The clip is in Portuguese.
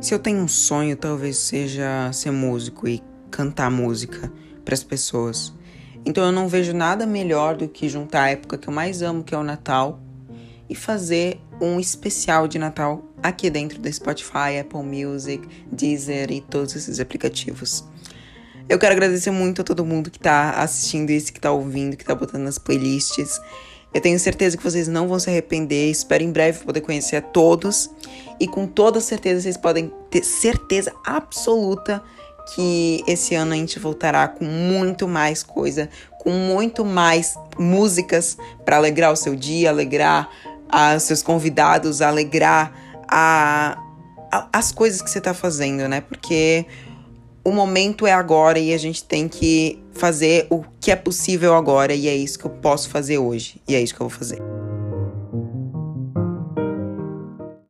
Se eu tenho um sonho, talvez seja ser músico e cantar música para as pessoas. Então eu não vejo nada melhor do que juntar a época que eu mais amo, que é o Natal, e fazer um especial de Natal aqui dentro do Spotify, Apple Music, Deezer e todos esses aplicativos. Eu quero agradecer muito a todo mundo que está assistindo isso, que está ouvindo, que está botando nas playlists. Eu tenho certeza que vocês não vão se arrepender. Espero em breve poder conhecer a todos. E com toda certeza vocês podem ter certeza absoluta que esse ano a gente voltará com muito mais coisa, com muito mais músicas para alegrar o seu dia, alegrar os seus convidados, alegrar a, a, as coisas que você está fazendo, né? Porque o momento é agora e a gente tem que fazer o que é possível agora e é isso que eu posso fazer hoje e é isso que eu vou fazer.